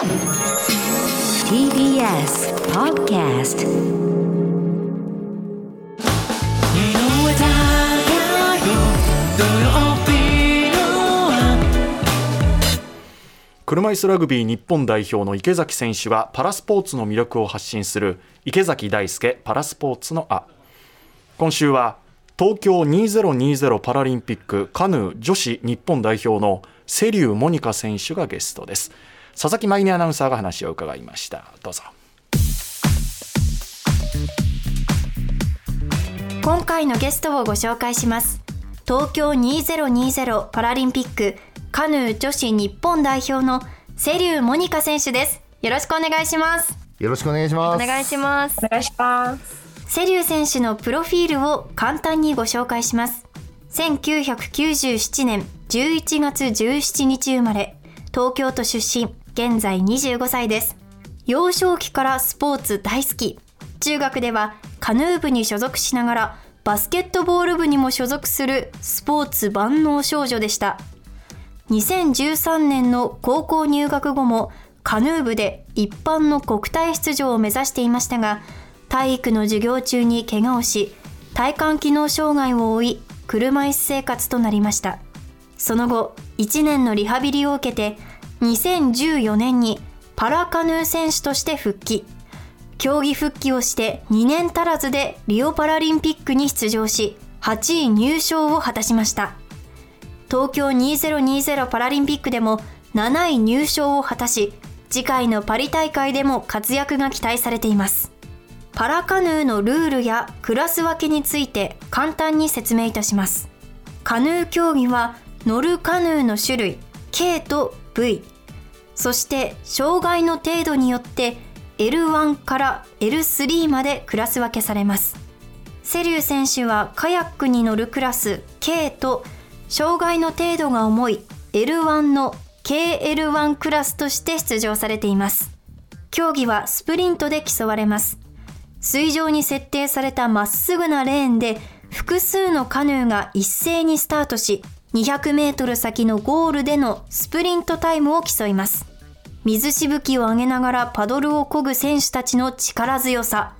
TBS Podcast 車椅子ラグビー日本代表の池崎選手がパラスポーツの魅力を発信する池崎大輔パラスポーツのあ今週は東京2020パラリンピックカヌー女子日本代表の瀬立モニカ選手がゲストです。佐々木舞音アナウンサーが話を伺いました。どうぞ。今回のゲストをご紹介します。東京2020パラリンピックカヌー女子日本代表の瀬立モニカ選手です。よろしくお願いします。よろしくお願いします。お願いします。お願いします。瀬立選手のプロフィールを簡単にご紹介します。1997年11月17日生まれ東京都出身現在25歳です。幼少期からスポーツ大好き。中学ではカヌー部に所属しながらバスケットボール部にも所属するスポーツ万能少女でした。2013年の高校入学後もカヌー部で一般の国体出場を目指していましたが体育の授業中に怪我をし体幹機能障害を負い車椅子生活となりました。その後1年のリハビリを受けて2014年にパラカヌー選手として復帰。競技復帰をして2年足らずでリオパラリンピックに出場し8位入賞を果たしました。東京2020パラリンピックでも7位入賞を果たし次回のパリ大会でも活躍が期待されています。パラカヌーのルールやクラス分けについて簡単に説明いたします。カヌー競技は乗るカヌーの種類 K と V そして障害の程度によって L1 から L3 までクラス分けされます。瀬立選手はカヤックに乗るクラス K と障害の程度が重い L1 の KL1 クラスとして出場されています。競技はスプリントで競われます。水上に設定されたまっすぐなレーンで複数のカヌーが一斉にスタートし200メートル先のゴールでのスプリントタイムを競います水しぶきを上げながらパドルを漕ぐ選手たちの力強さ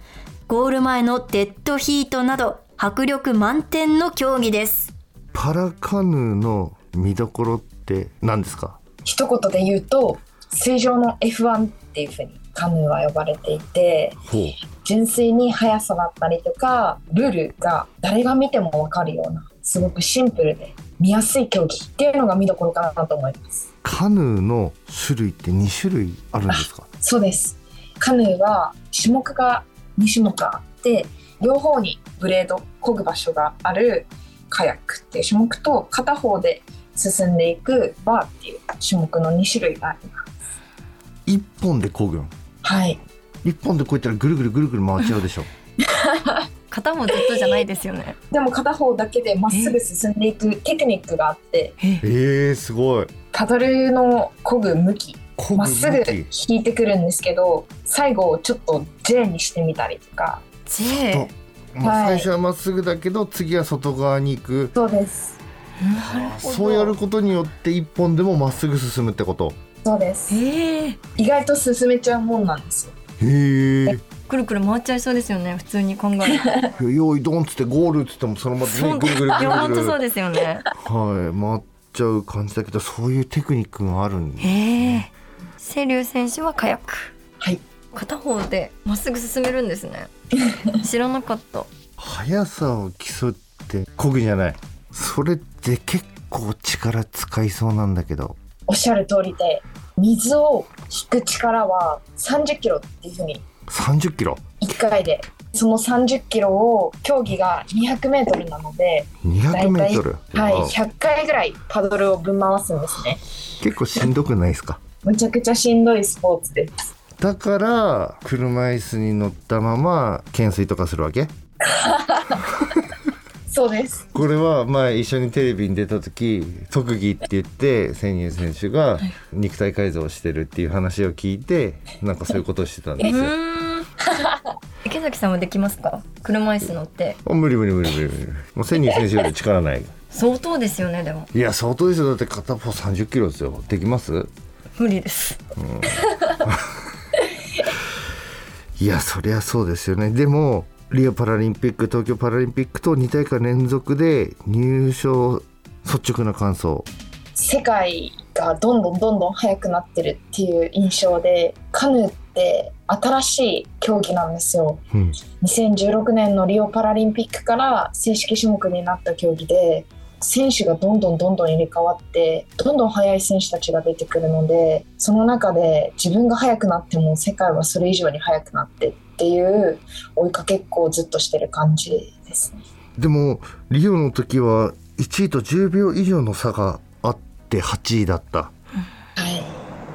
ゴール前のデッドヒートなど迫力満点の競技ですパラカヌーの見どころって何ですか？一言で言うと、水上の F1 っていう風にカヌーは呼ばれていて。純粋に速さだったりとか、ルールが誰が見てもわかるような、すごくシンプルで見やすい競技っていうのが見どころかなと思います。カヌーの種類って2種類あるんですか？そうです。カヌーは種目が2種目あって、両方にブレード、漕ぐ場所があるカヤックっていう種目と、片方で進んでいくバーっていう種目の2種類があります。一本で漕ぐん？はい。一本で漕いたらぐるぐるぐるぐる回っちゃうでしょ。片もずっとじゃないですよね。でも片方だけでまっすぐ進んでいくテクニックがあって、えー、すごい。パドルの漕ぐ向き、まっすぐ引いてくるんですけど、最後ちょっと J にしてみたりとか。J まあ、はい。最初はまっすぐだけど次は外側に行く。そうです。そうやることによって一本でもまっすぐ進むってこと？そうです。ええ意外と進めちゃうもんなんですよ。へえくるくる回っちゃいそうですよね普通に考えると用意ドンっつってゴールっつってもそのままねぐるぐるぐるぐいや本当るそうですよね。はい回っちゃう感じだけどそういうテクニックがあるんでへえ瀬立選手はカヤック。はい。片方でまっすぐ進めるんですね。知らなかった。速さを競って漕ぐじゃない。それって結構力使いそうなんだけど。おっしゃる通りで、水を引く力は30キロっていうふうに30キロ？1回で。その30キロを競技が200メートルなので、200メートル？はい、わ100回ぐらいパドルをぶん回すんですね。結構しんどくないですか？むちゃくちゃしんどいスポーツです。だから車椅子に乗ったまま懸垂とかするわけ？そうです。これは前一緒にテレビに出た時特技って言って千人選手が肉体改造をしてるっていう話を聞いてなんかそういうことをしてたんですよ。池崎さんはできますか？車椅子乗って。あ無理無理無理無理無理。もう千人選手より力ない。相当ですよねでも。いや相当ですよ。だって片方30キロですよ。できます？無理です。いやそりゃそうですよね。でもリオパラリンピック東京パラリンピックと2大会連続で入賞率直な感想。世界がどんどんどんどん速くなってるっていう印象でカヌーって新しい競技なんですよ。うん。2016年のリオパラリンピックから正式種目になった競技で選手がどんどんどんどん入れ替わってどんどん速い選手たちが出てくるのでその中で自分が速くなっても世界はそれ以上に速くなってっていう追いかけっこをずっとしてる感じですね。でもリオの時は1位と10秒以上の差があって8位だった。はい、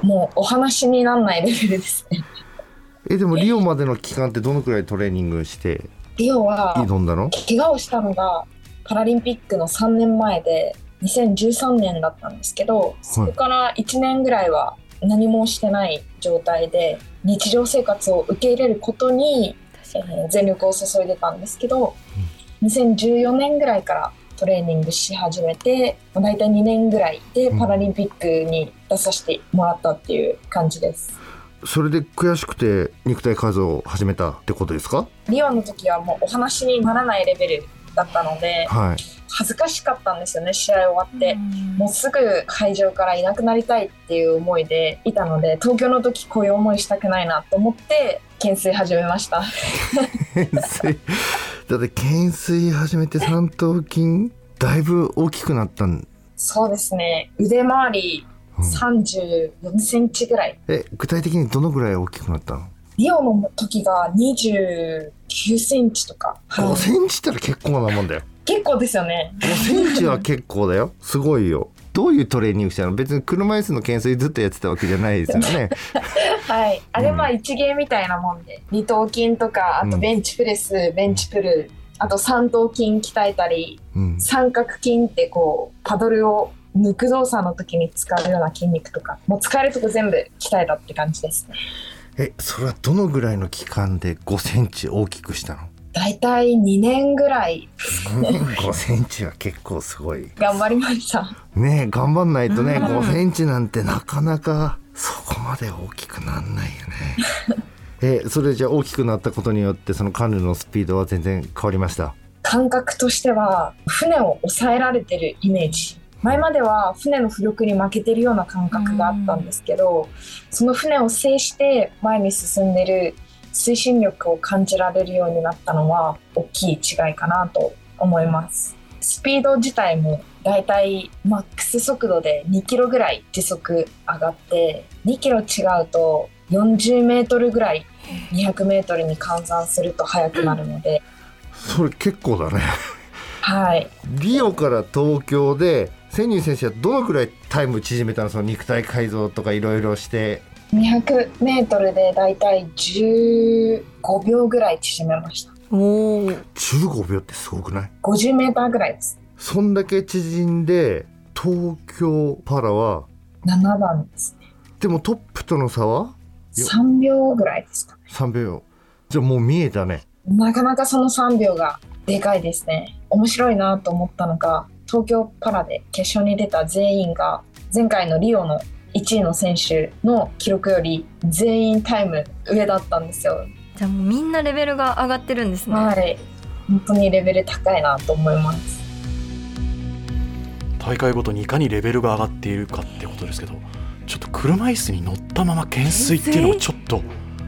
もうお話にならないレベルですね。えでもリオまでの期間ってどのくらいトレーニングしてリオは挑んだの？怪我をしたのがパラリンピックの3年前で2013年だったんですけどそこから1年ぐらいは何もしてない状態で日常生活を受け入れることに、えー全力を注いでたんですけど、2014年ぐらいからトレーニングし始めてまあ大体2年ぐらいでパラリンピックに出させてもらったっていう感じです。それで悔しくて肉体改造を始めたってことですか？リオの時はもうお話にならないレベルだったのではい。恥ずかしかったんですよね試合終わって。もうすぐ会場からいなくなりたいっていう思いでいたので東京の時こういう思いしたくないなと思って懸垂始めました。懸垂だって懸垂始めて三頭筋だいぶ大きくなったん、そうですね。腕周りうん。34センチぐらい。え具体的にどのぐらい大きくなったの？リオの時が29センチとか、はい。5センチったら結構なもんだよ。結構ですよね。5センチは結構だよ。すごいよ。どういうトレーニングしたの？別に車椅子の懸垂ずっとやってたわけじゃないですよね はい。あれうん。まあ一芸みたいなもんで。二頭筋とかあとベンチプレス、ベンチプルあと三頭筋鍛えたりうん。三角筋ってこうパドルを抜く動作の時に使うような筋肉とか。もう使えるとこ全部鍛えたって感じですね。えそれはどのぐらいの期間で5センチ大きくしたの？大体2年ぐらい。5センチは結構すごい。頑張りました。ねえ頑張んないとね5センチなんてなかなかそこまで大きくなんないよね。えそれじゃあ大きくなったことによってそのカヌーのスピードは全然変わりました？感覚としては船を抑えられてるイメージ。前までは船の浮力に負けてるような感覚があったんですけどその船を制して前に進んでる推進力を感じられるようになったのは大きい違いかなと思います。スピード自体もだいたいマックス速度で2キロぐらい時速上がって2キロ違うと40メートルぐらい200メートルに換算すると速くなるので、それ結構だね。はい。リオから東京で千人選手はどのくらいタイム縮めたの？その肉体改造とかいろいろして。200メートルでだいたい15秒ぐらい縮めました。おお15秒ってすごくない？50メーターぐらいです。そんだけ縮んで東京パラは7番ですね。でもトップとの差は？よ3秒ぐらいですか。3秒じゃあもう見えたねなかなかその3秒がでかいですね。面白いなと思ったのが、東京パラで決勝に出た全員が、前回のリオの1位の選手の記録より全員タイム上だったんですよ。じゃあもうみんなレベルが上がってるんですね、はい。本当にレベル高いなと思います。大会ごとにいかにレベルが上がっているかってことですけどちょっと車椅子に乗ったまま懸垂っていうのはちょっと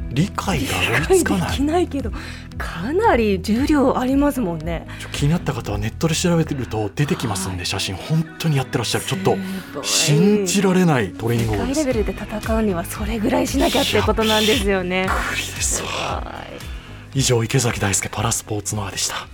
理解が追いつかでない。きないけどかなり重量ありますもんね。気になった方はネットで調べてると出てきますんで写真本当にやってらっしゃる。ちょっと信じられないトレーニング世法です界レベルで戦うにはそれぐらいしなきゃってことなんですよね。以上池崎大輔パラスポーツノアでした